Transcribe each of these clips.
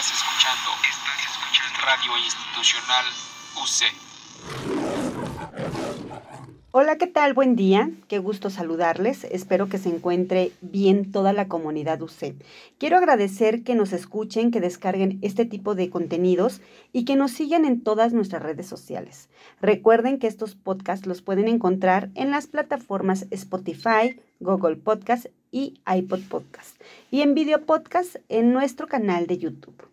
Estás escuchando, estás escuchando Radio Institucional UC. Hola, ¿qué tal? Buen día. Qué gusto saludarles. Espero que se encuentre bien toda la comunidad UC. Quiero agradecer que nos escuchen, que descarguen este tipo de contenidos y que nos sigan en todas nuestras redes sociales. Recuerden que estos podcasts los pueden encontrar en las plataformas Spotify, Google Podcast y iPod Podcast y en video podcast en nuestro canal de YouTube.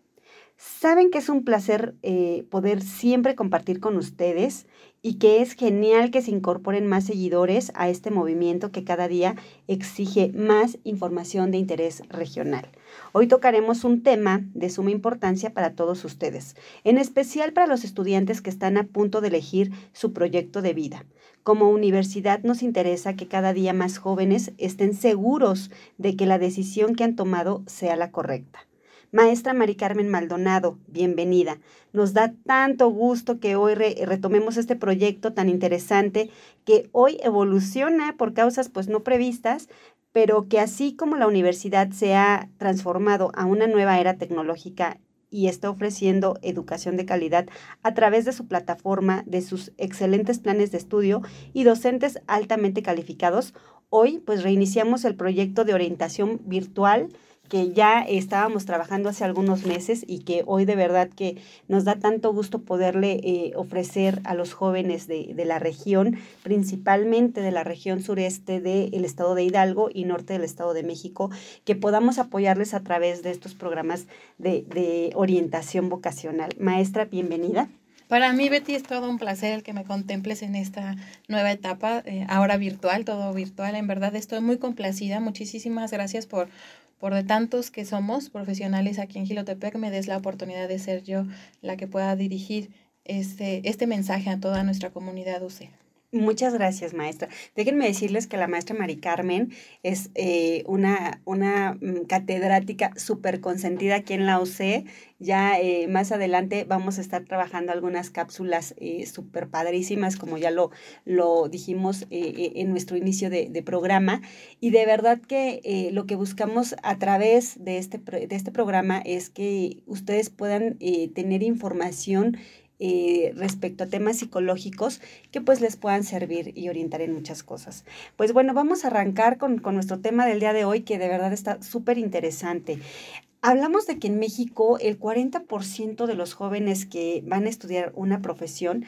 Saben que es un placer eh, poder siempre compartir con ustedes y que es genial que se incorporen más seguidores a este movimiento que cada día exige más información de interés regional. Hoy tocaremos un tema de suma importancia para todos ustedes, en especial para los estudiantes que están a punto de elegir su proyecto de vida. Como universidad nos interesa que cada día más jóvenes estén seguros de que la decisión que han tomado sea la correcta. Maestra Mari Carmen Maldonado, bienvenida. Nos da tanto gusto que hoy retomemos este proyecto tan interesante que hoy evoluciona por causas pues no previstas, pero que así como la universidad se ha transformado a una nueva era tecnológica y está ofreciendo educación de calidad a través de su plataforma, de sus excelentes planes de estudio y docentes altamente calificados, hoy pues reiniciamos el proyecto de orientación virtual que ya estábamos trabajando hace algunos meses y que hoy de verdad que nos da tanto gusto poderle eh, ofrecer a los jóvenes de, la región, principalmente de la región sureste del estado de Hidalgo y norte del estado de México, que podamos apoyarles a través de estos programas de, orientación vocacional. Maestra, bienvenida. Para mí, Betty, es todo un placer el que me contemples en esta nueva etapa, eh, ahora virtual, todo virtual. En verdad, estoy muy complacida. Muchísimas gracias por, por de tantos que somos profesionales aquí en Gilotepec, me des la oportunidad de ser yo la que pueda dirigir este, este mensaje a toda nuestra comunidad UC. Muchas gracias, maestra. Déjenme decirles que la maestra Mari Carmen es eh, una, una mm, catedrática súper consentida aquí en la UC. Ya eh, más adelante vamos a estar trabajando algunas cápsulas eh, súper padrísimas, como ya lo, lo dijimos en nuestro inicio de, de, programa. Y de verdad que lo que buscamos a través de este, de este programa es que ustedes puedan tener información eh, respecto a temas psicológicos que pues les puedan servir y orientar en muchas cosas. Pues bueno, vamos a arrancar con, con nuestro tema del día de hoy que de verdad está súper interesante. Hablamos de que en México el 40% de los jóvenes que van a estudiar una profesión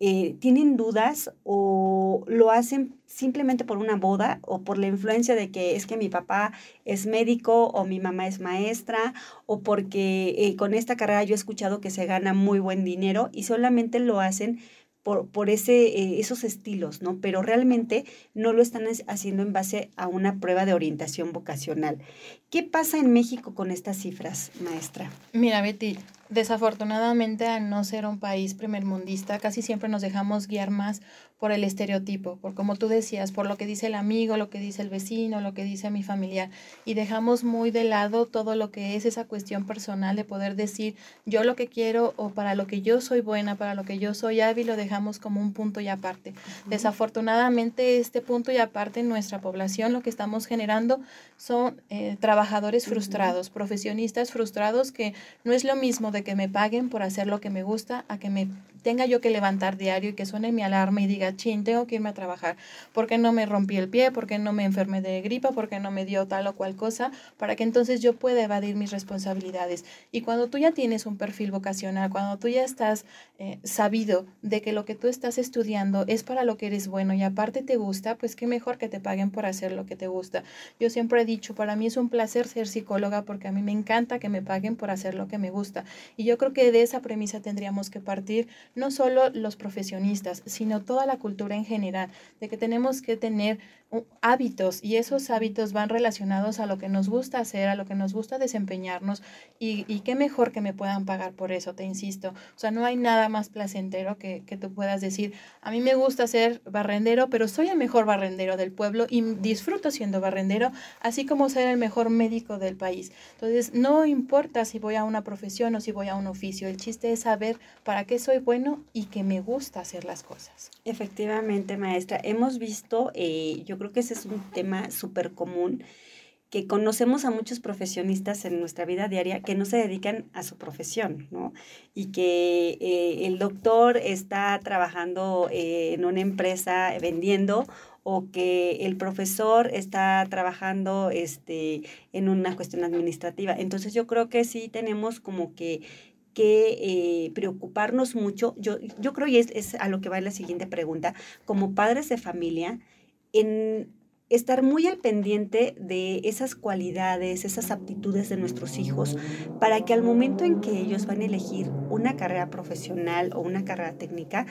eh, tienen dudas o lo hacen simplemente por una boda o por la influencia de que es que mi papá es médico o mi mamá es maestra o porque eh, con esta carrera yo he escuchado que se gana muy buen dinero y solamente lo hacen por, por ese, eh, esos estilos, ¿no? Pero realmente no lo están haciendo en base a una prueba de orientación vocacional. ¿Qué pasa en México con estas cifras, maestra? Mira, Betty, desafortunadamente al no ser un país primermundista, casi siempre nos dejamos guiar más por el estereotipo, por como tú decías, por lo que dice el amigo, lo que dice el vecino, lo que dice mi familiar, y dejamos muy de lado todo lo que es esa cuestión personal de poder decir yo lo que quiero o para lo que yo soy buena, para lo que yo soy hábil, lo dejamos como un punto y aparte. Desafortunadamente este punto y aparte en nuestra población lo que estamos generando son eh, trabajadores frustrados, profesionistas frustrados que no es lo mismo de que me paguen por hacer lo que me gusta a que me tenga yo que levantar diario y que suene mi alarma y diga, chin, tengo que irme a trabajar, porque no me rompí el pie, porque no me enfermé de gripa, porque no me dio tal o cual cosa, para que entonces yo pueda evadir mis responsabilidades. Y cuando tú ya tienes un perfil vocacional, cuando tú ya estás eh, sabido de que lo que tú estás estudiando es para lo que eres bueno y aparte te gusta, pues qué mejor que te paguen por hacer lo que te gusta. Yo siempre he dicho, para mí es un placer ser psicóloga porque a mí me encanta que me paguen por hacer lo que me gusta. Y yo creo que de esa premisa tendríamos que partir no solo los profesionistas, sino toda la cultura en general, de que tenemos que tener hábitos y esos hábitos van relacionados a lo que nos gusta hacer, a lo que nos gusta desempeñarnos y, y, qué mejor que me puedan pagar por eso, te insisto. O sea, no hay nada más placentero que, que tú puedas decir, a mí me gusta ser barrendero, pero soy el mejor barrendero del pueblo y disfruto siendo barrendero, así como ser el mejor médico del país. Entonces, no importa si voy a una profesión o si voy a un oficio, el chiste es saber para qué soy bueno y que me gusta hacer las cosas. Efectivamente, maestra, hemos visto, eh, yo que ese es un tema súper común que conocemos a muchos profesionistas en nuestra vida diaria que no se dedican a su profesión, ¿no? Y que eh, el doctor está trabajando eh, en una empresa vendiendo o que el profesor está trabajando este, en una cuestión administrativa. Entonces yo creo que sí tenemos como que que eh, preocuparnos mucho. Yo, yo creo, y es a lo que va la siguiente pregunta, como padres de familia, en estar muy al pendiente de esas cualidades, esas aptitudes de nuestros hijos, para que al momento en que ellos van a elegir una carrera profesional o una carrera técnica,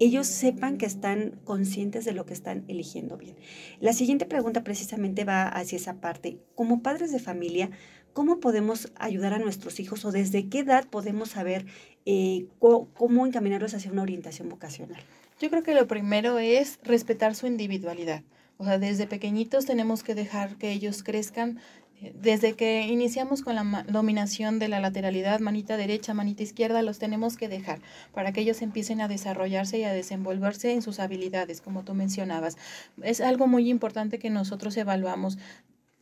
ellos sepan que están conscientes de lo que están eligiendo bien. La siguiente pregunta precisamente va hacia esa parte. Como padres de familia, ¿cómo podemos ayudar a nuestros hijos o desde qué edad podemos saber eh, cómo encaminarlos hacia una orientación vocacional? Yo creo que lo primero es respetar su individualidad. O sea, desde pequeñitos tenemos que dejar que ellos crezcan. Eh, desde que iniciamos con la dominación de la lateralidad, manita derecha, manita izquierda, los tenemos que dejar para que ellos empiecen a desarrollarse y a desenvolverse en sus habilidades, como tú mencionabas. Es algo muy importante que nosotros evaluamos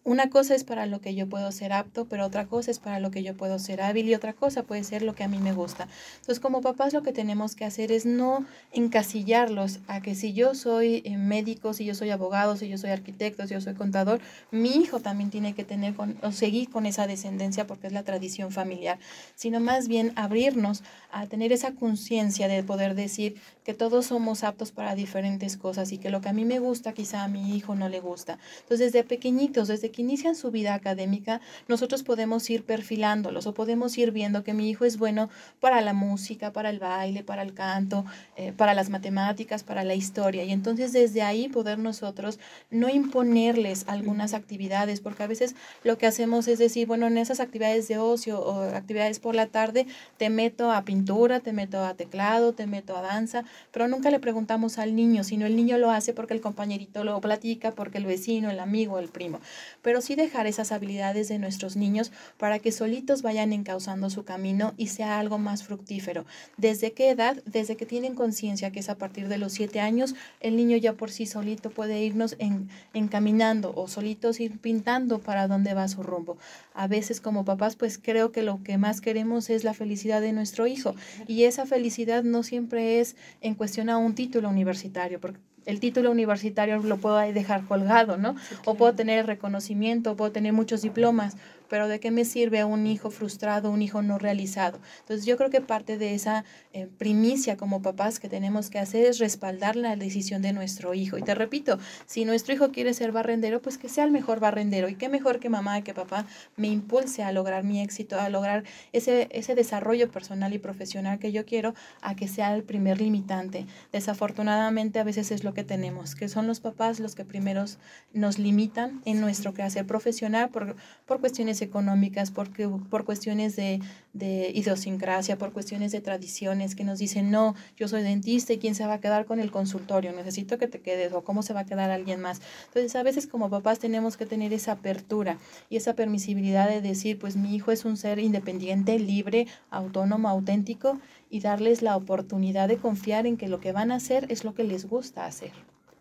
una cosa es para lo que yo puedo ser apto, pero otra cosa es para lo que yo puedo ser hábil y otra cosa puede ser lo que a mí me gusta. Entonces, como papás lo que tenemos que hacer es no encasillarlos a que si yo soy eh, médico, si yo soy abogado, si yo soy arquitecto, si yo soy contador, mi hijo también tiene que tener o seguir con esa descendencia porque es la tradición familiar, sino más bien abrirnos a tener esa conciencia de poder decir que todos somos aptos para diferentes cosas y que lo que a mí me gusta quizá a mi hijo no le gusta. Entonces, desde pequeñitos, desde que inician su vida académica, nosotros podemos ir perfilándolos o podemos ir viendo que mi hijo es bueno para la música, para el baile, para el canto, eh, para las matemáticas, para la historia. Y entonces desde ahí poder nosotros no imponerles algunas actividades, porque a veces lo que hacemos es decir, bueno, en esas actividades de ocio o actividades por la tarde, te meto a pintura, te meto a teclado, te meto a danza, pero nunca le preguntamos al niño, sino el niño lo hace porque el compañerito lo platica, porque el vecino, el amigo, el primo pero sí dejar esas habilidades de nuestros niños para que solitos vayan encauzando su camino y sea algo más fructífero. ¿Desde qué edad? Desde que tienen conciencia que es a partir de los siete años, el niño ya por sí solito puede irnos en, encaminando o solitos ir pintando para dónde va su rumbo. A veces como papás, pues creo que lo que más queremos es la felicidad de nuestro hijo y esa felicidad no siempre es en cuestión a un título universitario, el título universitario lo puedo dejar colgado, ¿no? O puedo tener reconocimiento, puedo tener muchos diplomas, pero ¿de qué me sirve un hijo frustrado, un hijo no realizado? Entonces yo creo que parte de esa eh, primicia como papás que tenemos que hacer es respaldar la decisión de nuestro hijo. Y te repito, si nuestro hijo quiere ser barrendero, pues que sea el mejor barrendero. Y qué mejor que mamá y que papá me impulse a lograr mi éxito, a lograr ese, ese desarrollo personal y profesional que yo quiero, a que sea el primer limitante. Desafortunadamente a veces es lo que tenemos, que son los papás los que primeros nos limitan en nuestro quehacer profesional por, por cuestiones económicas, porque, por cuestiones de, de, idiosincrasia, por cuestiones de tradiciones, que nos dicen, no, yo soy dentista y quién se va a quedar con el consultorio, necesito que te quedes o cómo se va a quedar alguien más. Entonces, a veces como papás tenemos que tener esa apertura y esa permisibilidad de decir, pues mi hijo es un ser independiente, libre, autónomo, auténtico y darles la oportunidad de confiar en que lo que van a hacer es lo que les gusta hacer.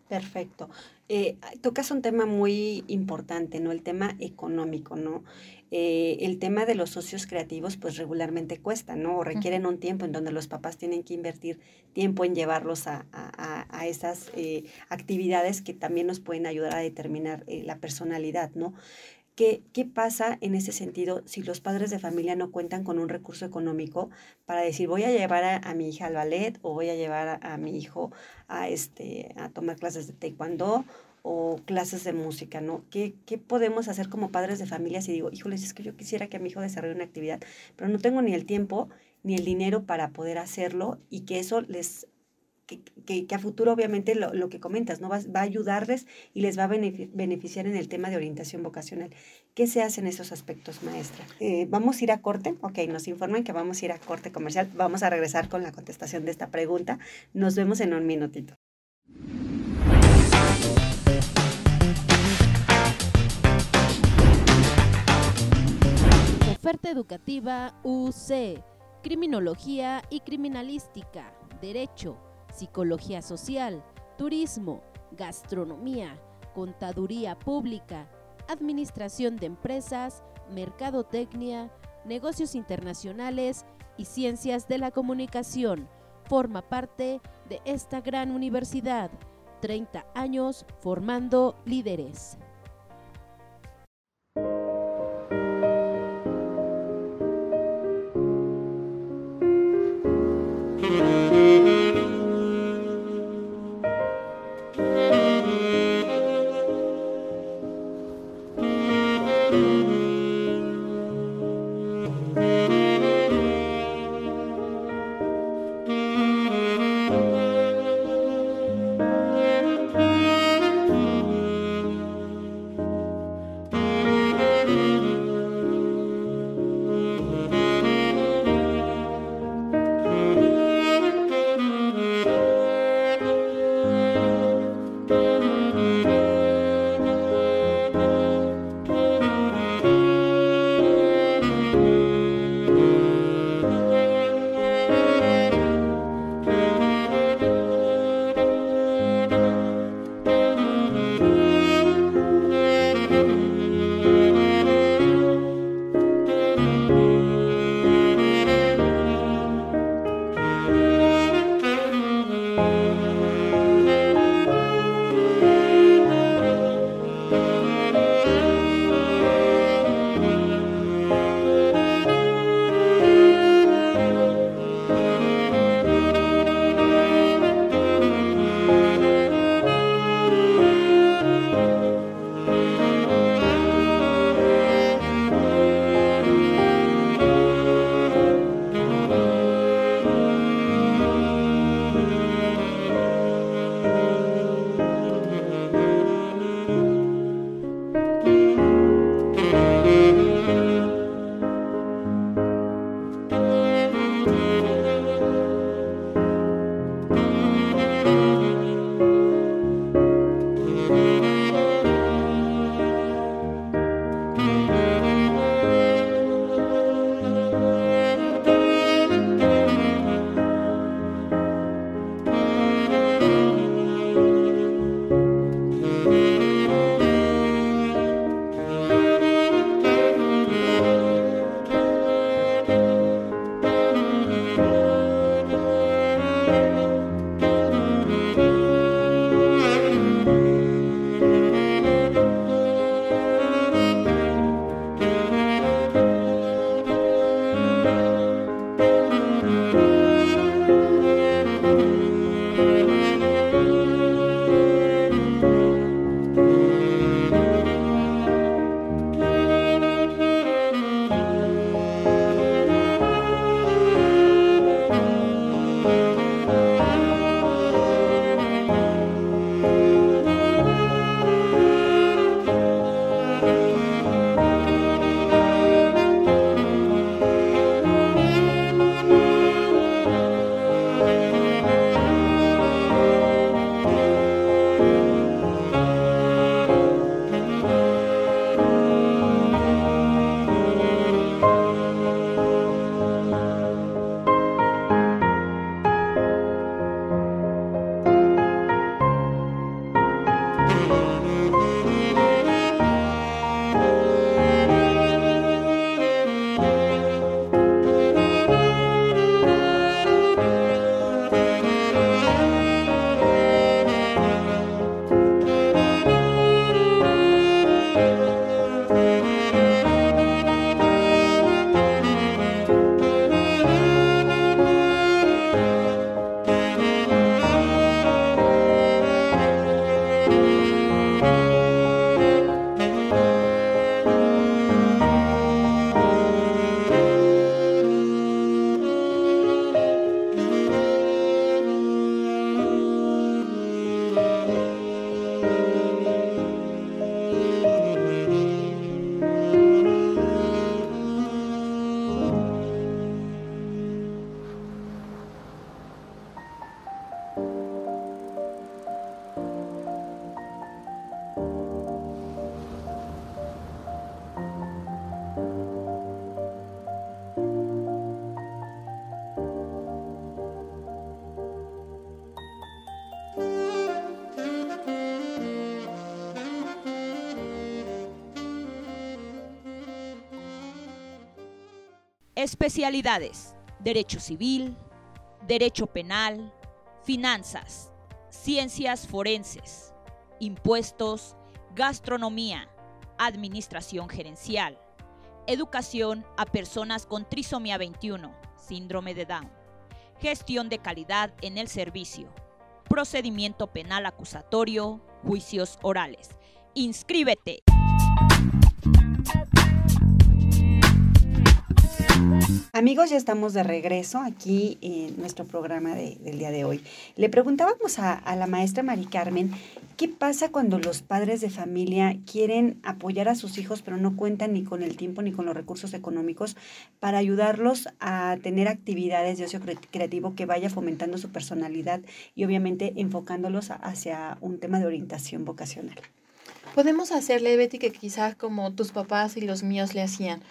Perfecto. Eh, tocas un tema muy importante, ¿no? El tema económico, ¿no? Eh, el tema de los socios creativos, pues regularmente cuesta, ¿no? O requieren un tiempo en donde los papás tienen que invertir tiempo en llevarlos a, a, esas eh, actividades que también nos pueden ayudar a determinar la personalidad, ¿no? ¿Qué, ¿Qué, pasa en ese sentido si los padres de familia no cuentan con un recurso económico para decir voy a llevar a, mi hija al ballet o voy a llevar a, mi hijo a, este, a tomar clases de taekwondo o clases de música, ¿no? ¿Qué, ¿Qué podemos hacer como padres de familia si digo, híjoles, es que yo quisiera que mi hijo desarrolle una actividad, pero no tengo ni el tiempo ni el dinero para poder hacerlo y que eso les que, que, a futuro obviamente lo, lo que comentas, ¿no? Va, va, a ayudarles y les va a beneficiar en el tema de orientación vocacional. ¿Qué se hace en esos aspectos, maestra? Eh, vamos a ir a corte, ok, nos informan que vamos a ir a corte comercial, vamos a regresar con la contestación de esta pregunta. Nos vemos en un minutito. Oferta educativa UC, Criminología y Criminalística, Derecho psicología social, turismo, gastronomía, contaduría pública, administración de empresas, mercadotecnia, negocios internacionales y ciencias de la comunicación. Forma parte de esta gran universidad. 30 años formando líderes. Especialidades. Derecho Civil, Derecho Penal, Finanzas, Ciencias Forenses, Impuestos, Gastronomía, Administración Gerencial, Educación a personas con trisomía 21, síndrome de Down, Gestión de calidad en el servicio, Procedimiento penal acusatorio, Juicios orales. Inscríbete. Amigos, ya estamos de regreso aquí en nuestro programa de- del día de hoy. Le preguntábamos a, la maestra Mari Carmen, ¿qué pasa cuando los padres de familia quieren apoyar a sus hijos pero no cuentan ni con el tiempo ni con los recursos económicos para ayudarlos a tener actividades de ocio cre- creativo que vaya fomentando su personalidad y obviamente enfocándolos hacia un tema de orientación vocacional? Podemos hacerle, Betty, que quizás como tus papás y los míos le hacían.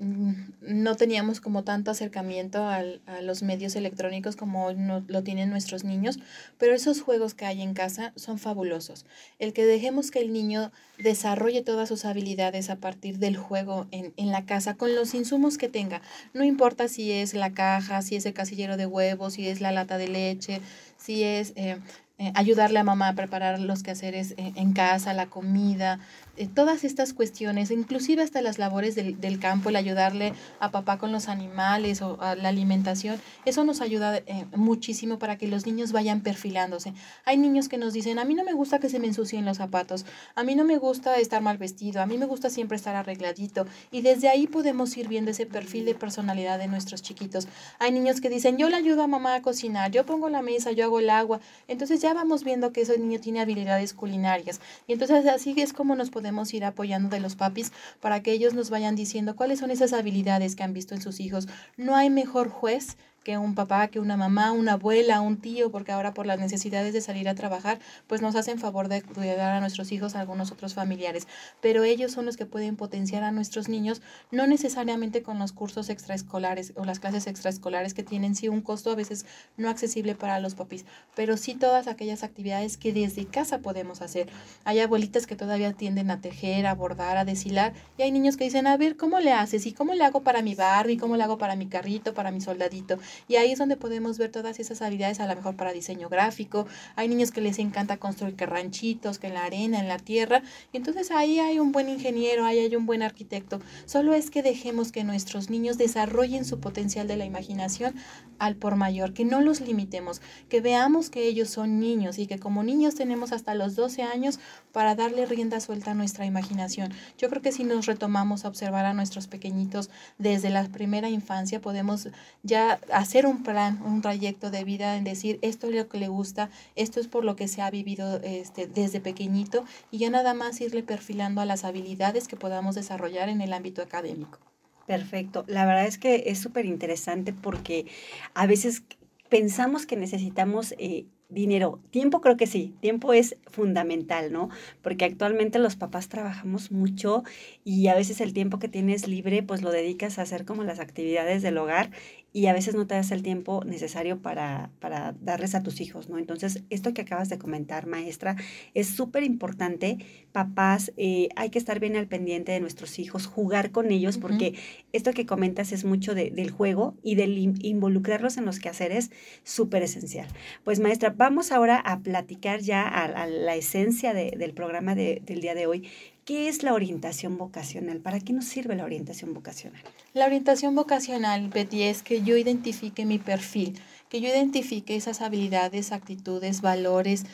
Mm, no teníamos como tanto acercamiento al- a los medios electrónicos como no- lo tienen nuestros niños, pero esos juegos que hay en casa son fabulosos. El que dejemos que el niño desarrolle todas sus habilidades a partir del juego en, en la casa con los insumos que tenga. No importa si es la caja, si es el casillero de huevos, si es la lata de leche, si es eh, eh, ayudarle a mamá a preparar los quehaceres eh, en casa, la comida, eh, todas estas cuestiones, inclusive hasta las labores del, del campo, el ayudarle a papá con los animales o la alimentación, eso nos ayuda eh, muchísimo para que los niños vayan perfilándose. Hay niños que nos dicen, a mí no me gusta que se me ensucien los zapatos, a mí no me gusta estar mal vestido, a mí me gusta siempre estar arregladito y desde ahí podemos ir viendo ese perfil de personalidad de nuestros chiquitos. Hay niños que dicen, yo le ayudo a mamá a cocinar, yo pongo la mesa, yo hago el agua, entonces ya vamos viendo que ese niño tiene habilidades culinarias y entonces así es como nos podemos ir apoyando de los papis para que ellos nos vayan diciendo cuáles son esas habilidades que han visto en sus hijos. No hay mejor juez que un papá, que una mamá, una abuela, un tío, porque ahora por las necesidades de salir a trabajar, pues nos hacen favor de cuidar a nuestros hijos, a algunos otros familiares. Pero ellos son los que pueden potenciar a nuestros niños, no necesariamente con los cursos extraescolares o las clases extraescolares que tienen sí un costo a veces no accesible para los papis, pero sí todas aquellas actividades que desde casa podemos hacer. Hay abuelitas que todavía tienden a tejer, a bordar, a deshilar, y hay niños que dicen, a ver, ¿cómo le haces? ¿Y cómo le hago para mi Barbie? ¿Cómo le hago para mi carrito, para mi soldadito? Y ahí es donde podemos ver todas esas habilidades, a lo mejor para diseño gráfico. Hay niños que les encanta construir que ranchitos, que en la arena, en la tierra. Y entonces ahí hay un buen ingeniero, ahí hay un buen arquitecto. Solo es que dejemos que nuestros niños desarrollen su potencial de la imaginación al por mayor, que no los limitemos, que veamos que ellos son niños y que como niños tenemos hasta los 12 años para darle rienda suelta a nuestra imaginación. Yo creo que si nos retomamos a observar a nuestros pequeñitos desde la primera infancia, podemos ya hacer un plan, un trayecto de vida en decir esto es lo que le gusta, esto es por lo que se ha vivido este, desde pequeñito y ya nada más irle perfilando a las habilidades que podamos desarrollar en el ámbito académico. Perfecto. La verdad es que es súper interesante porque a veces pensamos que necesitamos eh, dinero. Tiempo creo que sí, tiempo es fundamental, ¿no? Porque actualmente los papás trabajamos mucho y a veces el tiempo que tienes libre pues lo dedicas a hacer como las actividades del hogar y a veces no te das el tiempo necesario para, para darles a tus hijos, ¿no? Entonces, esto que acabas de comentar, maestra, es súper importante. Papás, eh, hay que estar bien al pendiente de nuestros hijos, jugar con ellos, porque esto que comentas es mucho de- del juego y del in- involucrarlos en los quehaceres, súper esencial. Pues maestra, vamos ahora a platicar ya a, a la esencia de- del programa de- del día de hoy. ¿Qué es la orientación vocacional? ¿Para qué nos sirve la orientación vocacional? La orientación vocacional, Betty, es que yo identifique mi perfil, que yo identifique esas habilidades, actitudes, valores,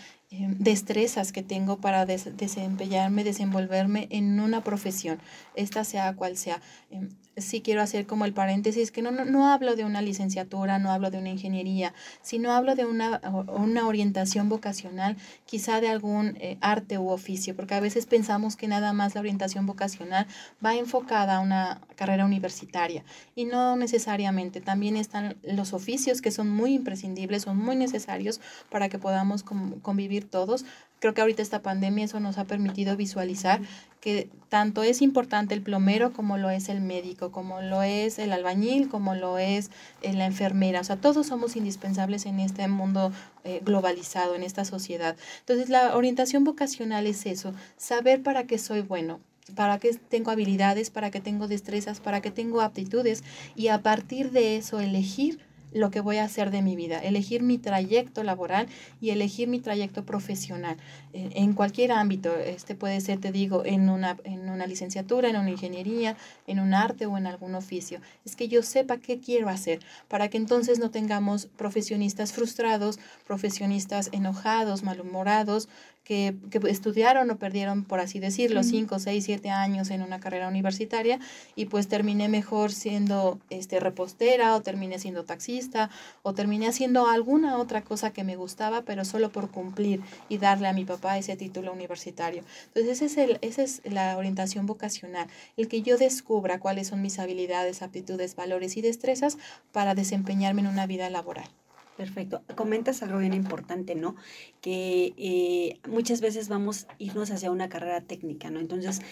destrezas que tengo para des- desempeñarme, desenvolverme en una profesión, esta sea cual sea. Em, sí quiero hacer como el paréntesis que no, no, no hablo de una licenciatura, no hablo de una ingeniería, sino hablo de una, una orientación vocacional, quizá de algún eh, arte u oficio, porque a veces pensamos que nada más la orientación vocacional va enfocada a una carrera universitaria y no necesariamente. También están los oficios que son muy imprescindibles, son muy necesarios para que podamos com- todos. Creo que ahorita esta pandemia eso nos ha permitido visualizar que tanto es importante el plomero como lo es el médico, como lo es el albañil, como lo es eh, la enfermera. O sea, todos somos indispensables en este mundo eh, globalizado, en esta sociedad. Entonces, la orientación vocacional es eso, saber para qué soy bueno, para qué tengo habilidades, para qué tengo destrezas, para qué tengo aptitudes y a partir de eso elegir lo que voy a hacer de mi vida, elegir mi trayecto laboral y elegir mi trayecto profesional en cualquier ámbito. Este puede ser, te digo, en una, en una licenciatura, en una ingeniería, en un arte o en algún oficio. Es que yo sepa qué quiero hacer para que entonces no tengamos profesionistas frustrados, profesionistas enojados, malhumorados, que, que, estudiaron o perdieron, por así decirlo, 5, 6, 7 años en una carrera universitaria y pues terminé mejor siendo este, repostera o terminé siendo taxista o terminé haciendo alguna otra cosa que me gustaba, pero solo por cumplir y darle a mi papá ese título universitario. Entonces, ese es el, esa es la orientación vocacional, el que yo descubra cuáles son mis habilidades, aptitudes, valores y destrezas para desempeñarme en una vida laboral. Perfecto. Comentas algo bien importante, ¿no? Que eh, muchas veces vamos a irnos hacia una carrera técnica, ¿no? Entonces,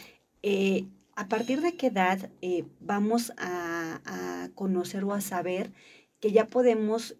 eh, ¿a partir de qué edad eh, vamos a, a, conocer o a saber que ya podemos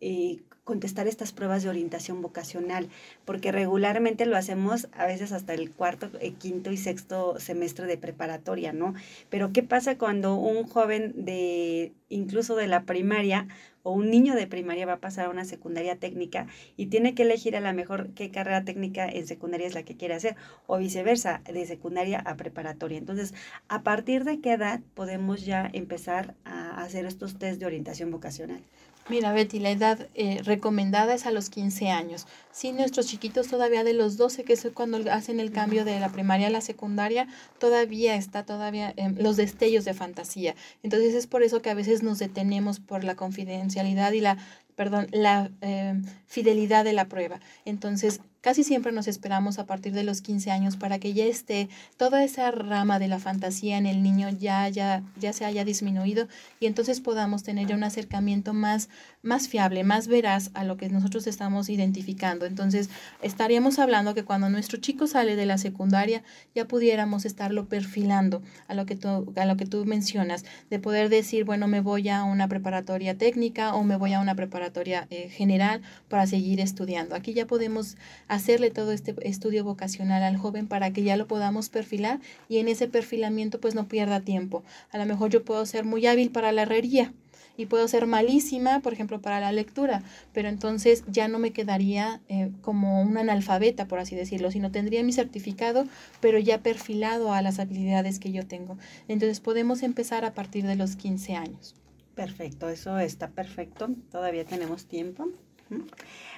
contestar estas pruebas de orientación vocacional, porque regularmente lo hacemos a veces hasta el cuarto, quinto y sexto semestre de preparatoria, ¿no? Pero ¿qué pasa cuando un joven de incluso de la primaria o un niño de primaria va a pasar a una secundaria técnica y tiene que elegir a la mejor qué carrera técnica en secundaria es la que quiere hacer o viceversa, de secundaria a preparatoria. Entonces, ¿a partir de qué edad podemos ya empezar a hacer estos test de orientación vocacional? Mira, Betty, la edad eh, recomendada es a los 15 años. Sí, nuestros chiquitos todavía de los 12, que es cuando hacen el cambio de la primaria a la secundaria, todavía está todavía eh, los destellos de fantasía. Entonces es por eso que a veces nos detenemos por la confidencialidad y la perdón, la eh, fidelidad de la prueba. Entonces, casi siempre nos esperamos a partir de los 15 años para que ya esté toda esa rama de la fantasía en el niño ya, ya, ya se haya disminuido y entonces podamos tener un acercamiento más, más fiable, más veraz a lo que nosotros estamos identificando. Entonces, estaríamos hablando que cuando nuestro chico sale de la secundaria ya pudiéramos estarlo perfilando a lo que tú, a lo que tú mencionas, de poder decir, bueno, me voy a una preparatoria técnica o me voy a una preparatoria eh, general para seguir estudiando. Aquí ya podemos hacerle todo este estudio vocacional al joven para que ya lo podamos perfilar y en ese perfilamiento pues no pierda tiempo. A lo mejor yo puedo ser muy hábil para la herrería y puedo ser malísima, por ejemplo, para la lectura, pero entonces ya no me quedaría eh, como un analfabeta, por así decirlo, sino tendría mi certificado, pero ya perfilado a las habilidades que yo tengo. Entonces podemos empezar a partir de los 15 años. Perfecto, eso está perfecto, todavía tenemos tiempo.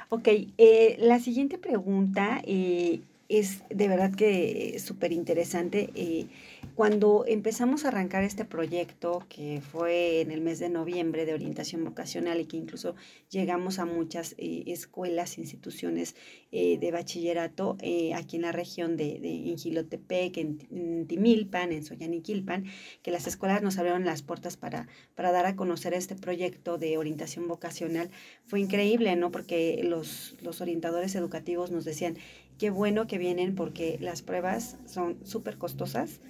Ok, eh, la siguiente pregunta eh, es de verdad que súper interesante. Eh, cuando empezamos a arrancar este proyecto, que fue en el mes de noviembre de orientación vocacional y que incluso llegamos a muchas eh, escuelas, instituciones eh, de bachillerato eh, aquí en la región de, de en Gilotepec, en, Timilpan, en Soyaniquilpan, que las escuelas nos abrieron las puertas para, para dar a conocer este proyecto de orientación vocacional, fue increíble, ¿no? Porque los, los orientadores educativos nos decían, qué bueno que vienen porque las pruebas son súper costosas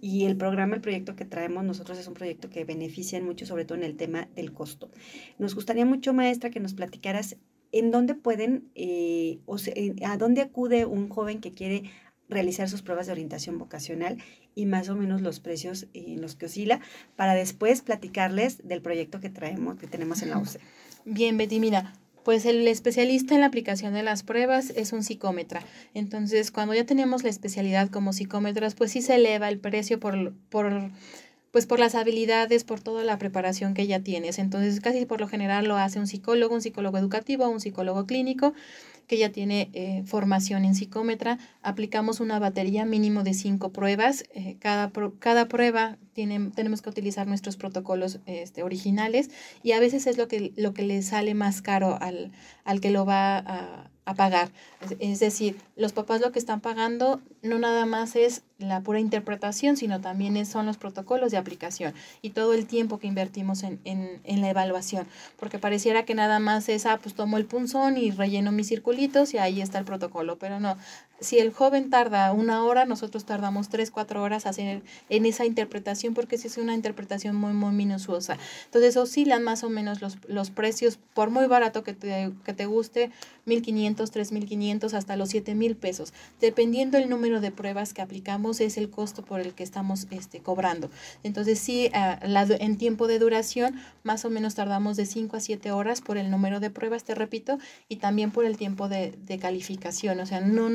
y el programa, el proyecto que traemos nosotros es un proyecto que beneficia mucho, sobre todo en el tema del costo. Nos gustaría mucho, maestra, que nos platicaras en dónde pueden, eh, o sea, a dónde acude un joven que quiere realizar sus pruebas de orientación vocacional y más o menos los precios en los que oscila, para después platicarles del proyecto que traemos, que tenemos en la UCE. Bien, Betty, mira, pues el especialista en la aplicación de las pruebas es un psicómetra. Entonces, cuando ya tenemos la especialidad como psicómetras, pues sí se eleva el precio por, por pues por las habilidades, por toda la preparación que ya tienes. Entonces, casi por lo general lo hace un psicólogo, un psicólogo educativo, un psicólogo clínico que ya tiene eh, formación en psicómetra. Aplicamos una batería mínimo de cinco pruebas. Eh, cada, cada prueba tiene, tenemos que utilizar nuestros protocolos este, originales y a veces es lo que, lo que le sale más caro al, al que lo va a, a pagar. Es, decir, los papás lo que están pagando no nada más es la pura interpretación, sino también son los protocolos de aplicación y todo el tiempo que invertimos en, en, en, la evaluación. Porque pareciera que nada más es, ah, pues tomo el punzón y relleno mis circulitos y ahí está el protocolo, pero no. Si el joven tarda una hora, nosotros tardamos tres, cuatro horas hacer en esa interpretación porque si es una interpretación muy, muy minuciosa. Entonces oscilan más o menos los, los precios, por muy barato que te, que te guste, 1.500, 3.500 hasta los 7.000 pesos, dependiendo el número número de pruebas que aplicamos es el costo por el que estamos este, cobrando. Entonces, sí, en tiempo de duración, más o menos tardamos de 5 a 7 horas por el número de pruebas, te repito, y también por el tiempo de, calificación. O sea, no,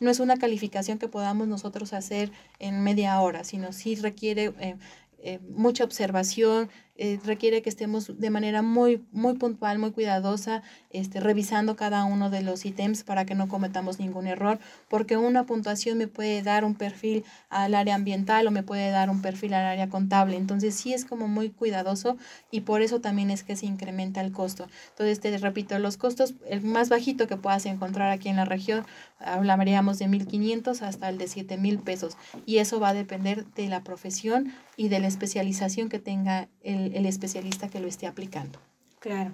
no es una calificación que podamos nosotros hacer en media hora, sino sí requiere eh, eh, mucha observación, eh, requiere que estemos de manera muy, muy puntual, muy cuidadosa, este, revisando cada uno de los ítems para que no cometamos ningún error, porque una puntuación me puede dar un perfil al área ambiental o me puede dar un perfil al área contable. Entonces sí es como muy cuidadoso y por eso también es que se incrementa el costo. Entonces te repito, los costos, el más bajito que puedas encontrar aquí en la región, hablaríamos de 1.500 hasta el de 7.000 pesos y eso va a depender de la profesión y de la especialización que tenga el el, especialista que lo esté aplicando. Claro.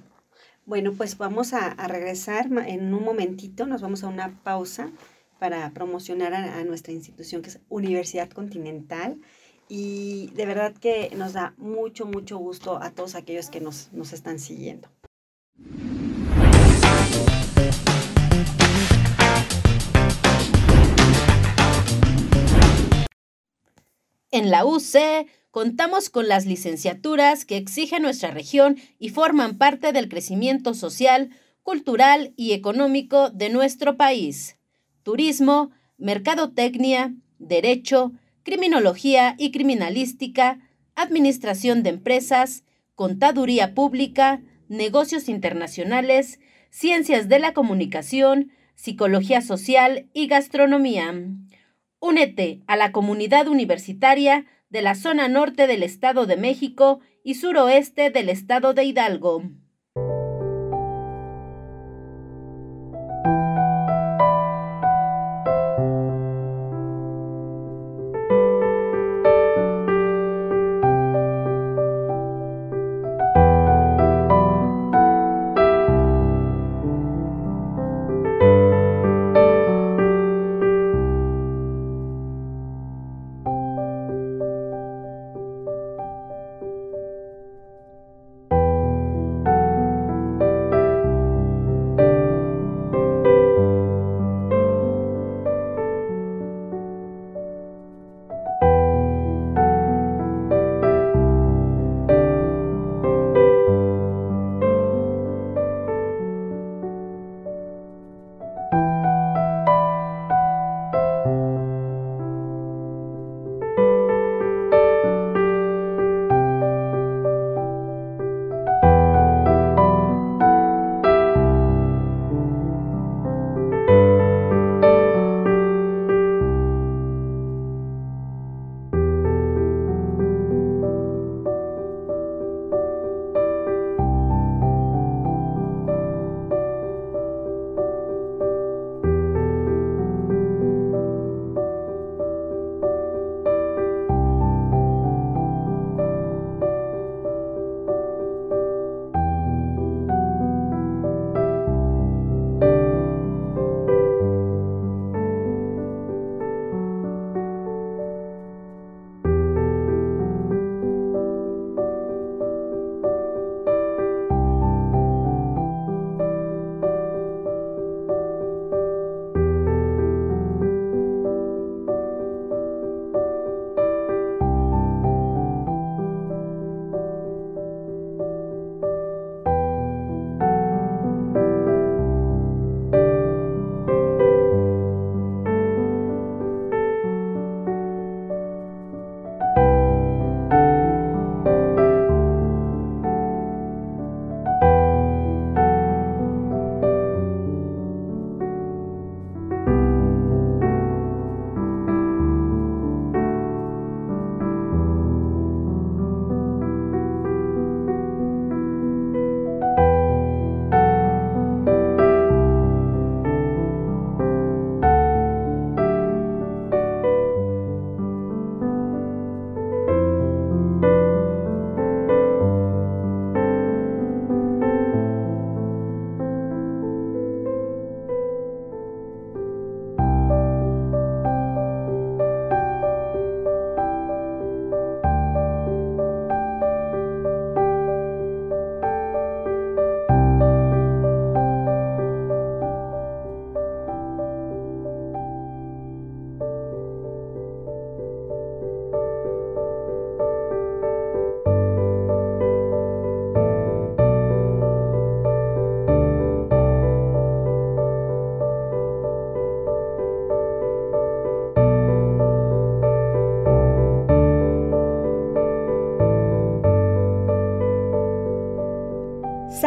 Bueno, pues vamos a, regresar en un momentito, nos vamos a una pausa para promocionar a, nuestra institución que es Universidad Continental y de verdad que nos da mucho, mucho gusto a todos aquellos que nos, nos están siguiendo. En la UC contamos con las licenciaturas que exige nuestra región y forman parte del crecimiento social, cultural y económico de nuestro país. Turismo, mercadotecnia, derecho, criminología y criminalística, administración de empresas, contaduría pública, negocios internacionales, ciencias de la comunicación, psicología social y gastronomía. Únete a la comunidad universitaria de la zona norte del Estado de México y suroeste del Estado de Hidalgo.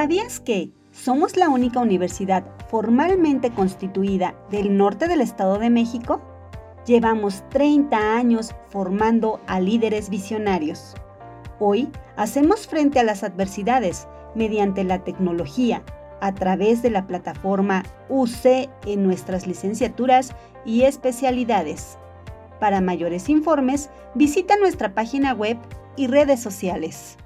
¿Sabías que somos la única universidad formalmente constituida del norte del Estado de México? Llevamos 30 años formando a líderes visionarios. Hoy hacemos frente a las adversidades mediante la tecnología a través de la plataforma UC en nuestras licenciaturas y especialidades. Para mayores informes, visita nuestra página web y redes sociales.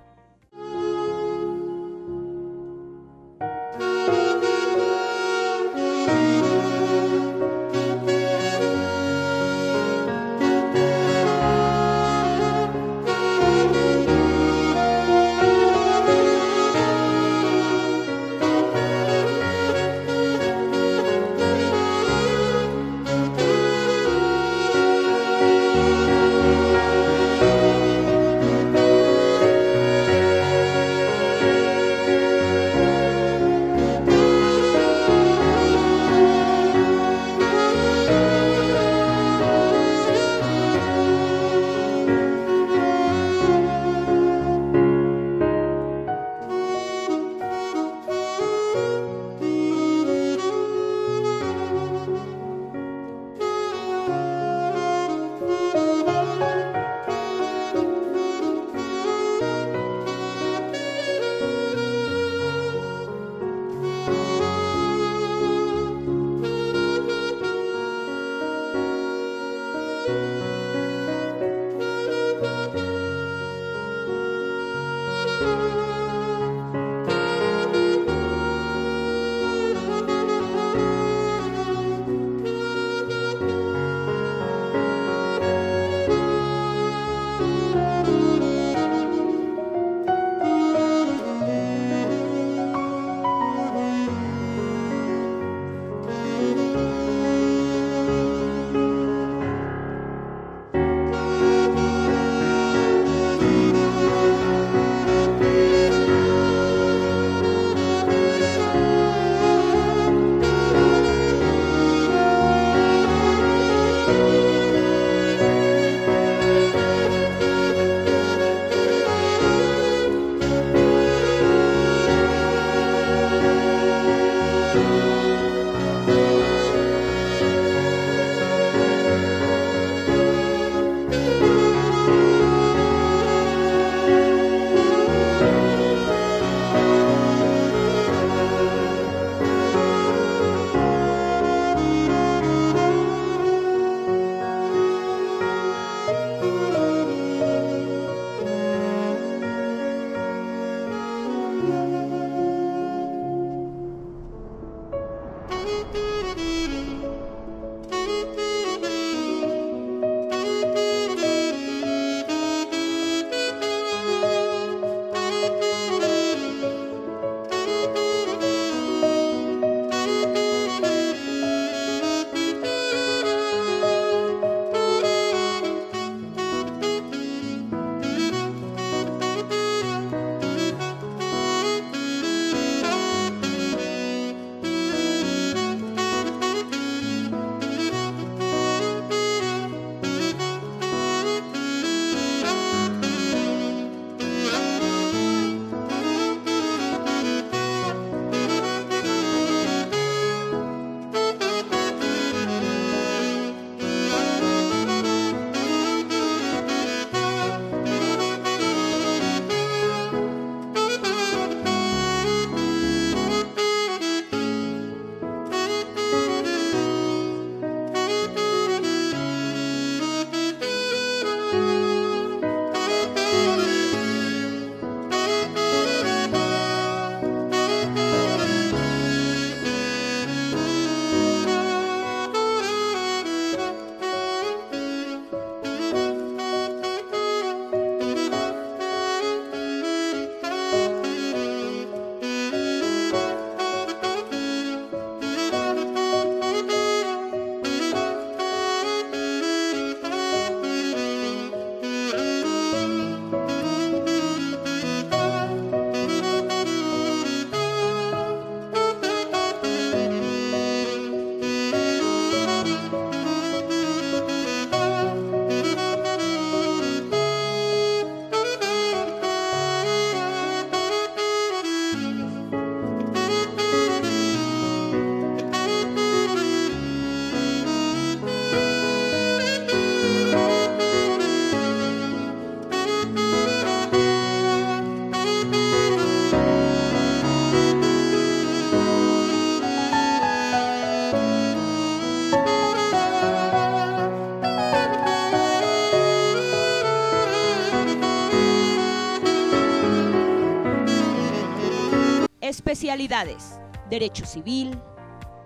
Especialidades. Derecho Civil,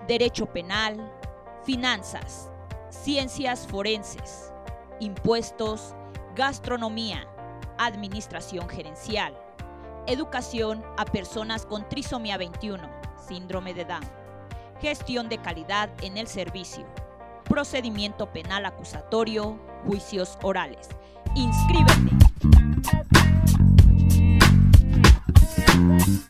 Derecho Penal, Finanzas, Ciencias Forenses, Impuestos, Gastronomía, Administración Gerencial, Educación a personas con trisomía 21, síndrome de Down, Gestión de calidad en el servicio, Procedimiento penal acusatorio, Juicios orales. Inscríbete.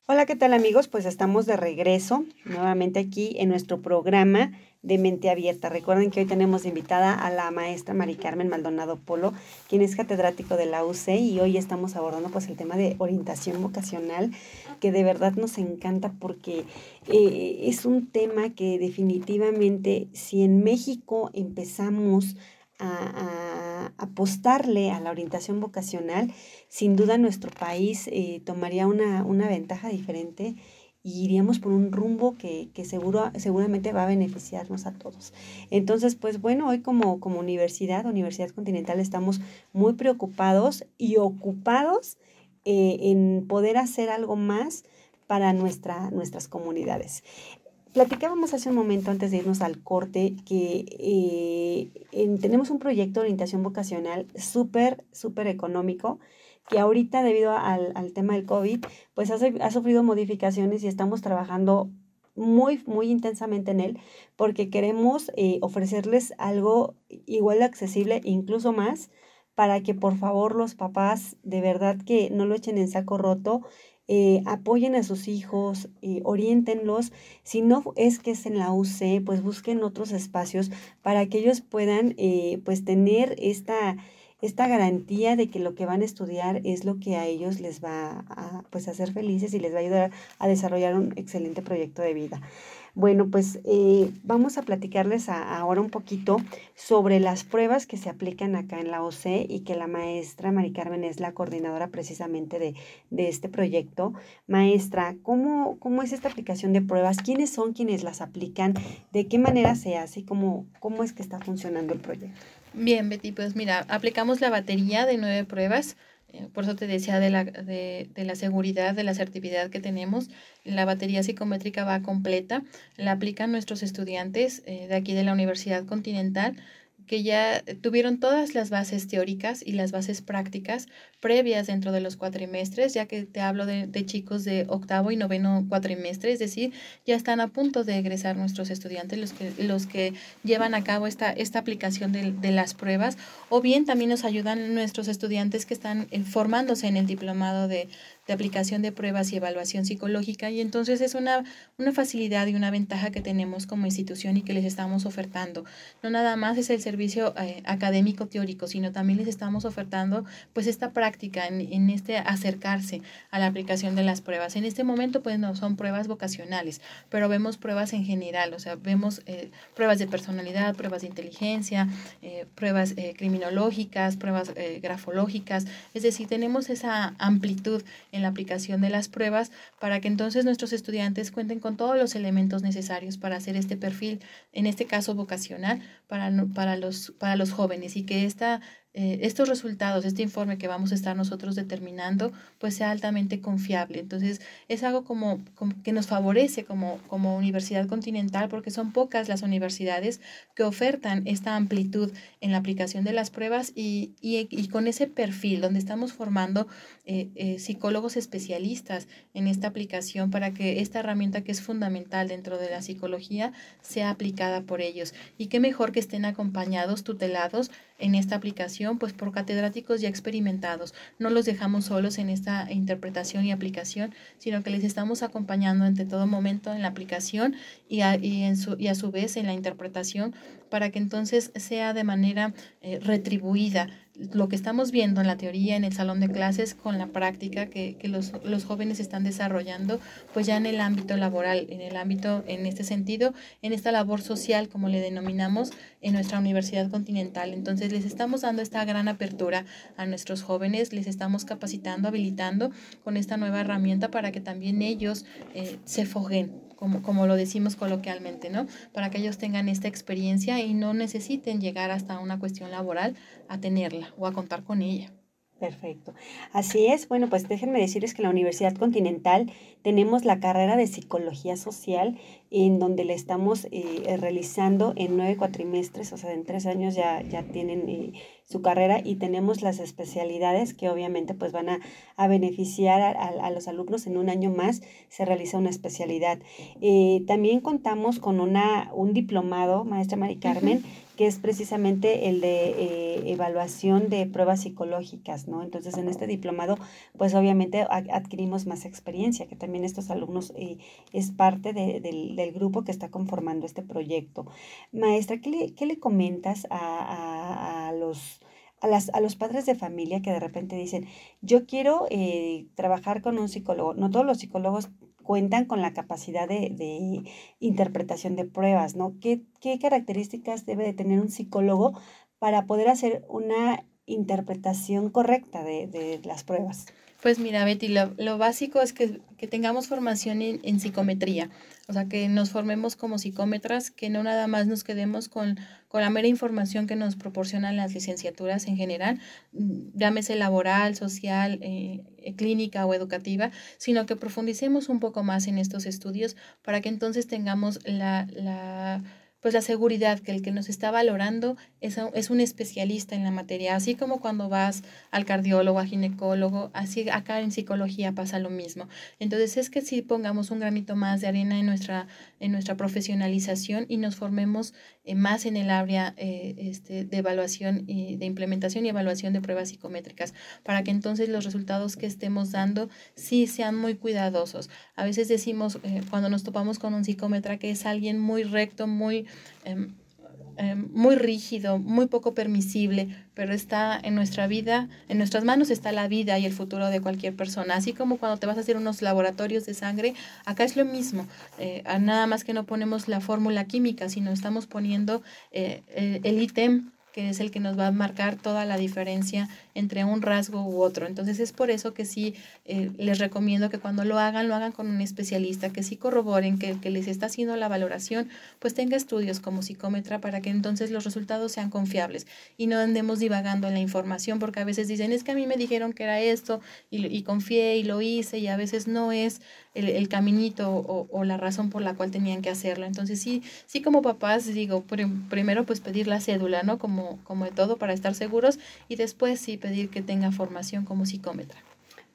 Hola, ¿qué tal amigos? Pues estamos de regreso nuevamente aquí en nuestro programa de Mente Abierta. Recuerden que hoy tenemos invitada a la maestra Mari Carmen Maldonado Polo, quien es catedrático de la UC y hoy estamos abordando pues el tema de orientación vocacional que de verdad nos encanta porque eh, es un tema que definitivamente si en México empezamos a, apostarle a la orientación vocacional, sin duda nuestro país eh, tomaría una, una, ventaja diferente y iríamos por un rumbo que, que, seguro, seguramente va a beneficiarnos a todos. Entonces, pues bueno, hoy como, como universidad, Universidad Continental, estamos muy preocupados y ocupados eh, en poder hacer algo más para nuestra, nuestras comunidades. Platicábamos hace un momento antes de irnos al corte que eh, tenemos un proyecto de orientación vocacional súper, súper económico que ahorita debido al, al tema del COVID, pues ha, ha, sufrido modificaciones y estamos trabajando muy, muy intensamente en él porque queremos eh, ofrecerles algo igual de accesible, incluso más, para que por favor los papás de verdad que no lo echen en saco roto eh, apoyen a sus hijos, eh, orientenlos. Si no es que es en la UC, pues busquen otros espacios para que ellos puedan eh, pues tener esta, esta garantía de que lo que van a estudiar es lo que a ellos les va a pues, hacer felices y les va a ayudar a desarrollar un excelente proyecto de vida. Bueno, pues eh, vamos a platicarles ahora un poquito sobre las pruebas que se aplican acá en la OC y que la maestra Mari Carmen es la coordinadora precisamente de, este proyecto. Maestra, ¿cómo, ¿cómo, es esta aplicación de pruebas? ¿Quiénes son quienes las aplican? ¿De qué manera se hace? ¿Cómo, cómo es que está funcionando el proyecto? Bien, Betty, pues mira, aplicamos la batería de nueve pruebas por eso te decía de la, de, de, la seguridad, de la asertividad que tenemos. La batería psicométrica va completa, la aplican nuestros estudiantes eh, de aquí de la Universidad Continental que ya tuvieron todas las bases teóricas y las bases prácticas previas dentro de los cuatrimestres, ya que te hablo de, chicos de octavo y noveno cuatrimestre, es decir, ya están a punto de egresar nuestros estudiantes, los que, los que llevan a cabo esta, esta aplicación de, de las pruebas, o bien también nos ayudan nuestros estudiantes que están eh, formándose en el diplomado de, de aplicación de pruebas y evaluación psicológica y entonces es una, una facilidad y una ventaja que tenemos como institución y que les estamos ofertando. No nada más es el servicio eh, académico teórico, sino también les estamos ofertando pues esta práctica en, en, este acercarse a la aplicación de las pruebas. En este momento pues no son pruebas vocacionales, pero vemos pruebas en general, o sea, vemos eh, pruebas de personalidad, pruebas de inteligencia, eh, pruebas criminológicas, pruebas grafológicas, es decir, tenemos esa amplitud en la aplicación de las pruebas para que entonces nuestros estudiantes cuenten con todos los elementos necesarios para hacer este perfil, en este caso vocacional, para, para, los, para los jóvenes y que esta eh, estos resultados, este informe que vamos a estar nosotros determinando, pues sea altamente confiable. Entonces, es algo como, que nos favorece como, como universidad continental porque son pocas las universidades que ofertan esta amplitud en la aplicación de las pruebas y, y, y con ese perfil donde estamos formando eh, eh, psicólogos especialistas en esta aplicación para que esta herramienta que es fundamental dentro de la psicología sea aplicada por ellos. Y qué mejor que estén acompañados, tutelados en esta aplicación, pues por catedráticos ya experimentados. No los dejamos solos en esta interpretación y aplicación, sino que les estamos acompañando en todo momento en la aplicación y a, y en su, y a su vez en la interpretación para que entonces sea de manera eh, retribuida lo que estamos viendo en la teoría, en el salón de clases, con la práctica que, que los, los, jóvenes están desarrollando, pues ya en el ámbito laboral, en el ámbito, en este sentido, en esta labor social, como le denominamos, en nuestra Universidad Continental. Entonces, les estamos dando esta gran apertura a nuestros jóvenes, les estamos capacitando, habilitando con esta nueva herramienta para que también ellos eh, se foguen como, como lo decimos coloquialmente, ¿no? Para que ellos tengan esta experiencia y no necesiten llegar hasta una cuestión laboral a tenerla o a contar con ella. Perfecto. Así es. Bueno, pues déjenme decirles que en la Universidad Continental tenemos la carrera de Psicología Social, en donde la estamos eh, realizando en nueve cuatrimestres, o sea, en tres años ya, ya tienen eh, su carrera y tenemos las especialidades que obviamente pues van a, a beneficiar a, a, los alumnos. En un año más se realiza una especialidad. Eh, también contamos con una, un diplomado, maestra Mari Carmen, que es precisamente el de eh, evaluación de pruebas psicológicas, ¿no? Entonces, en este diplomado, pues obviamente adquirimos más experiencia, que también estos alumnos eh, es parte de, del, del, grupo que está conformando este proyecto. Maestra, ¿qué le, qué le comentas a, a, los... A, las, a, los padres de familia que de repente dicen, yo quiero eh, trabajar con un psicólogo. No todos los psicólogos cuentan con la capacidad de, de interpretación de pruebas, ¿no? ¿Qué, ¿Qué, características debe de tener un psicólogo para poder hacer una interpretación correcta de, de las pruebas? Pues mira, Betty, lo, lo básico es que, que tengamos formación en, en, psicometría, o sea, que nos formemos como psicómetras, que no nada más nos quedemos con, con la mera información que nos proporcionan las licenciaturas en general, llámese laboral, social, eh, clínica o educativa, sino que profundicemos un poco más en estos estudios para que entonces tengamos la, la pues la seguridad que el que nos está valorando es, es un especialista en la materia, así como cuando vas al cardiólogo, al ginecólogo, así acá en psicología pasa lo mismo. Entonces es que si pongamos un granito más de arena en nuestra, en nuestra profesionalización y nos formemos eh, más en el área eh, este, de evaluación de implementación y evaluación de pruebas psicométricas, para que entonces los resultados que estemos dando sí sean muy cuidadosos. A veces decimos, eh, cuando nos topamos con un psicómetra, que es alguien muy recto, muy eh, eh, muy rígido, muy poco permisible, pero está en nuestra vida, en nuestras manos está la vida y el futuro de cualquier persona. Así como cuando te vas a hacer unos laboratorios de sangre, acá es lo mismo. Eh, nada más que no ponemos la fórmula química, sino estamos poniendo eh, el, el ítem que es el que nos va a marcar toda la diferencia entre un rasgo u otro. Entonces es por eso que sí eh, les recomiendo que cuando lo hagan, lo hagan con un especialista, que sí corroboren que el que les está haciendo la valoración, pues tenga estudios como psicómetra para que entonces los resultados sean confiables y no andemos divagando en la información, porque a veces dicen, es que a mí me dijeron que era esto y, y confié y lo hice y a veces no es el, el caminito o, o, la razón por la cual tenían que hacerlo. Entonces sí, sí como papás digo, prim primero pues pedir la cédula, ¿no? Como, como de todo para estar seguros y después sí pedir que tenga formación como psicómetra.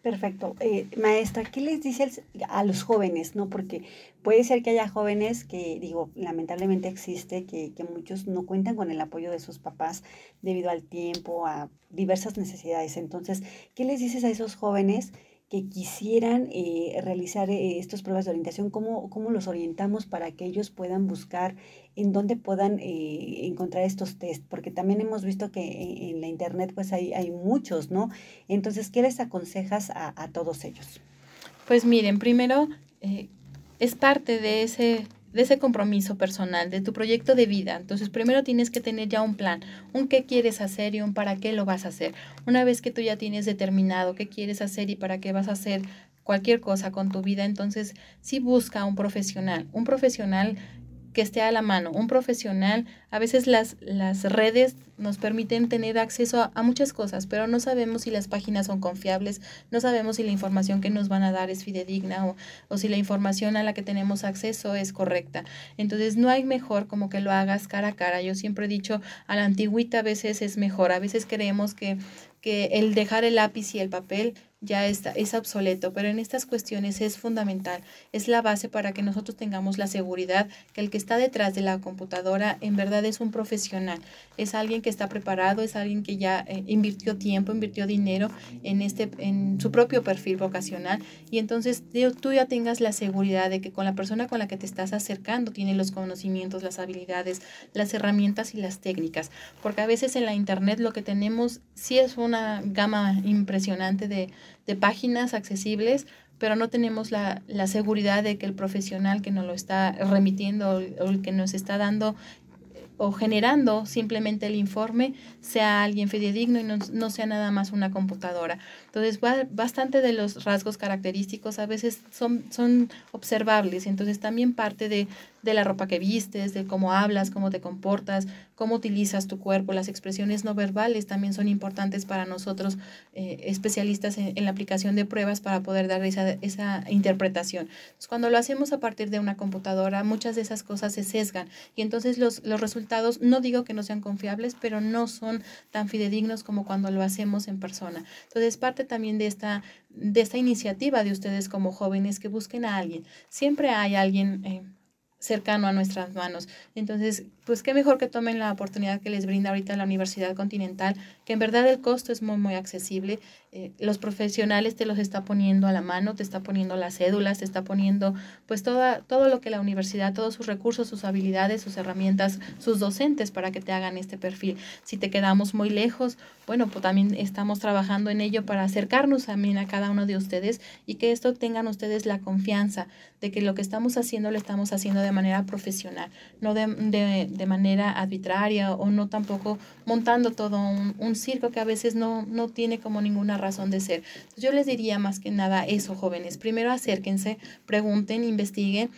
Perfecto. Eh, maestra, ¿qué les dice a los jóvenes? no Porque puede ser que haya jóvenes que, digo, lamentablemente existe, que, que muchos no cuentan con el apoyo de sus papás debido al tiempo, a diversas necesidades. Entonces, ¿qué les dices a esos jóvenes que quisieran eh, realizar eh, estas pruebas de orientación, ¿cómo, ¿cómo, los orientamos para que ellos puedan buscar en dónde puedan eh, encontrar estos test? Porque también hemos visto que en, en la internet pues hay, hay, muchos, ¿no? Entonces, ¿qué les aconsejas a, a todos ellos? Pues miren, primero eh, es parte de ese de ese compromiso personal, de tu proyecto de vida. Entonces, primero tienes que tener ya un plan, un qué quieres hacer y un para qué lo vas a hacer. Una vez que tú ya tienes determinado qué quieres hacer y para qué vas a hacer cualquier cosa con tu vida, entonces sí busca un profesional, un profesional que esté a la mano, un profesional. A veces las, las redes nos permiten tener acceso a, muchas cosas, pero no sabemos si las páginas son confiables, no sabemos si la información que nos van a dar es fidedigna o, o si la información a la que tenemos acceso es correcta. Entonces no hay mejor como que lo hagas cara a cara. Yo siempre he dicho, a la antigüita a veces es mejor, a veces creemos que, que el dejar el lápiz y el papel ya está, es obsoleto, pero en estas cuestiones es fundamental, es la base para que nosotros tengamos la seguridad que el que está detrás de la computadora en verdad es un profesional, es alguien que está preparado, es alguien que ya eh, invirtió tiempo, invirtió dinero en, este, en su propio perfil vocacional y entonces tú ya tengas la seguridad de que con la persona con la que te estás acercando tiene los conocimientos, las habilidades, las herramientas y las técnicas, porque a veces en la internet lo que tenemos sí es una gama impresionante de de páginas accesibles, pero no tenemos la, la, seguridad de que el profesional que nos lo está remitiendo o el que nos está dando o generando simplemente el informe sea alguien fidedigno y no, no, sea nada más una computadora. Entonces, bastante de los rasgos característicos a veces son, son observables, entonces también parte de, de la ropa que vistes, de cómo hablas, cómo te comportas, cómo utilizas tu cuerpo, las expresiones no verbales también son importantes para nosotros, eh, especialistas en, la aplicación de pruebas, para poder dar esa, esa interpretación. cuando lo hacemos a partir de una computadora, muchas de esas cosas se sesgan y entonces los, los resultados, no digo que no sean confiables, pero no son tan fidedignos como cuando lo hacemos en persona. Entonces, parte también de esta, de esta iniciativa de ustedes como jóvenes que busquen a alguien. Siempre hay alguien... Eh, cercano a nuestras manos. Entonces, pues qué mejor que tomen la oportunidad que les brinda ahorita la Universidad Continental, que en verdad el costo es muy, muy accesible. Eh, los profesionales te los está poniendo a la mano, te está poniendo las cédulas, te está poniendo pues toda, todo lo que la universidad, todos sus recursos, sus habilidades, sus herramientas, sus docentes para que te hagan este perfil. Si te quedamos muy lejos, bueno, pues también estamos trabajando en ello para acercarnos también a cada uno de ustedes y que esto tengan ustedes la confianza de que lo que estamos haciendo lo estamos haciendo de manera profesional, no de, de, de manera arbitraria o no tampoco montando todo un, un, circo que a veces no, no tiene como ninguna razón de ser. yo les diría más que nada eso, jóvenes. Primero acérquense, pregunten, investiguen,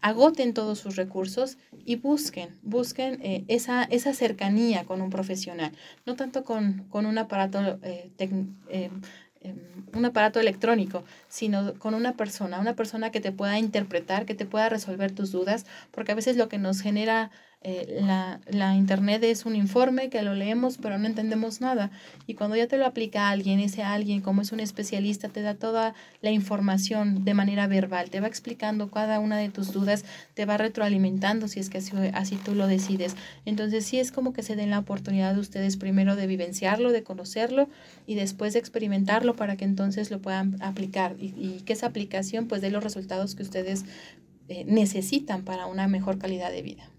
agoten todos sus recursos y busquen, busquen eh, esa, esa cercanía con un profesional, no tanto con, con un aparato eh, eh Em, un aparato electrónico, sino con una persona, una persona que te pueda interpretar, que te pueda resolver tus dudas, porque a veces lo que nos genera eh, la, la, internet es un informe que lo leemos pero no entendemos nada y cuando ya te lo aplica alguien, ese alguien como es un especialista te da toda la información de manera verbal, te va explicando cada una de tus dudas, te va retroalimentando si es que así, así tú lo decides. Entonces sí es como que se den la oportunidad de ustedes primero de vivenciarlo, de conocerlo y después de experimentarlo para que entonces lo puedan aplicar y, y que esa aplicación pues dé los resultados que ustedes eh, necesitan para una mejor calidad de vida.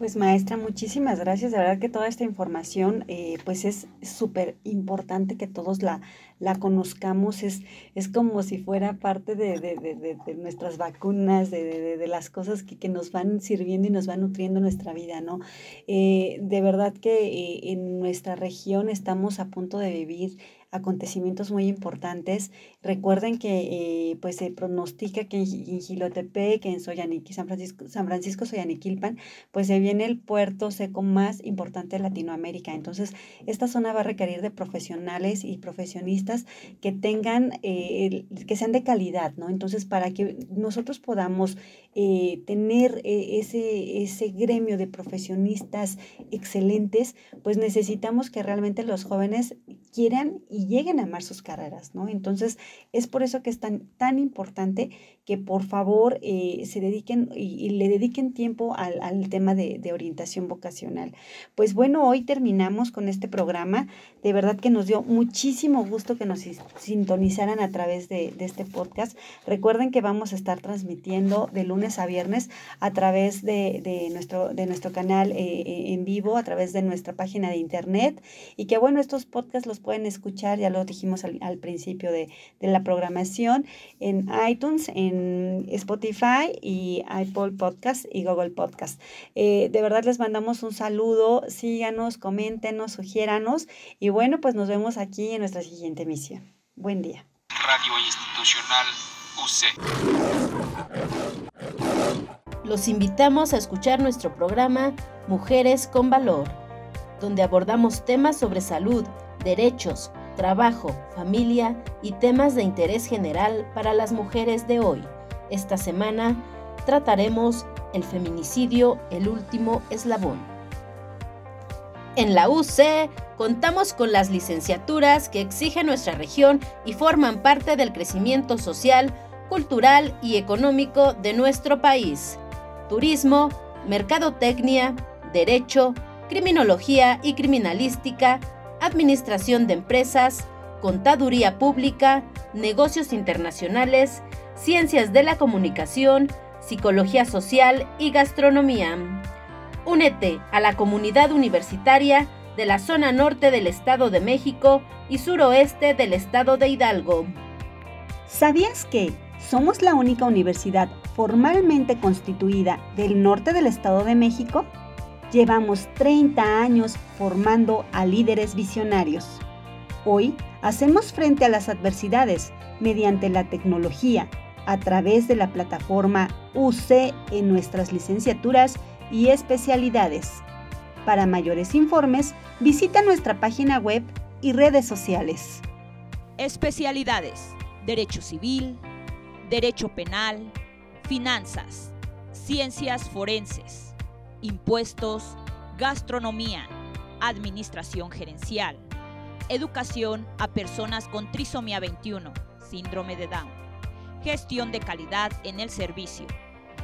Pues maestra, muchísimas gracias. De verdad que toda esta información eh, pues es súper importante que todos la, la conozcamos. Es, es como si fuera parte de, de, de, de nuestras vacunas, de, las cosas que, que, nos van sirviendo y nos van nutriendo nuestra vida, ¿no? Eh, de verdad que eh, en nuestra región estamos a punto de vivir acontecimientos muy importantes. Recuerden que eh, pues se pronostica que en, Gilotepec, en Soyaniqui, San Francisco, San Francisco Soyaniquilpan, pues se viene el puerto seco más importante de Latinoamérica. Entonces, esta zona va a requerir de profesionales y profesionistas que tengan, eh, que sean de calidad, ¿no? Entonces, para que nosotros podamos eh, tener ese, ese gremio de profesionistas excelentes, pues necesitamos que realmente los jóvenes quieran y lleguen a amar sus carreras, ¿no? Entonces, es por eso que es tan, tan importante que por favor eh, se dediquen y, le dediquen tiempo al, al tema de, de, orientación vocacional. Pues bueno, hoy terminamos con este programa. De verdad que nos dio muchísimo gusto que nos sintonizaran a través de, de este podcast. Recuerden que vamos a estar transmitiendo de lunes a viernes a través de, de nuestro, de nuestro canal eh, eh, en vivo, a través de nuestra página de internet y que bueno, estos podcasts los pueden escuchar, ya lo dijimos al, al principio de, de la programación, en iTunes, en Spotify y Apple Podcast y Google Podcast. Eh, de verdad les mandamos un saludo, síganos, coméntenos, sugiéranos y bueno, pues nos vemos aquí en nuestra siguiente emisión. Buen día. Radio Institucional UC. Los invitamos a escuchar nuestro programa Mujeres con Valor, donde abordamos temas sobre salud, derechos, trabajo, familia y temas de interés general para las mujeres de hoy. Esta semana trataremos el feminicidio, el último eslabón. En la UC contamos con las licenciaturas que exige nuestra región y forman parte del crecimiento social, cultural y económico de nuestro país. Turismo, mercadotecnia, derecho, criminología y criminalística, administración de empresas, contaduría pública, negocios internacionales, ciencias de la comunicación, psicología social y gastronomía. Únete a la comunidad universitaria de la zona norte del Estado de México y suroeste del Estado de Hidalgo. ¿Sabías que somos la única universidad formalmente constituida del norte del Estado de México? Llevamos 30 años formando a líderes visionarios. Hoy hacemos frente a las adversidades mediante la tecnología, a través de la plataforma UC en nuestras licenciaturas y especialidades. Para mayores informes, visita nuestra página web y redes sociales. Especialidades. Derecho Civil, Derecho Penal, Finanzas, Ciencias Forenses, Impuestos, Gastronomía, Administración Gerencial, Educación a personas con trisomía 21, síndrome de Down, Gestión de calidad en el servicio,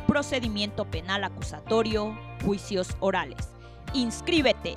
Procedimiento penal acusatorio, Juicios orales. Inscríbete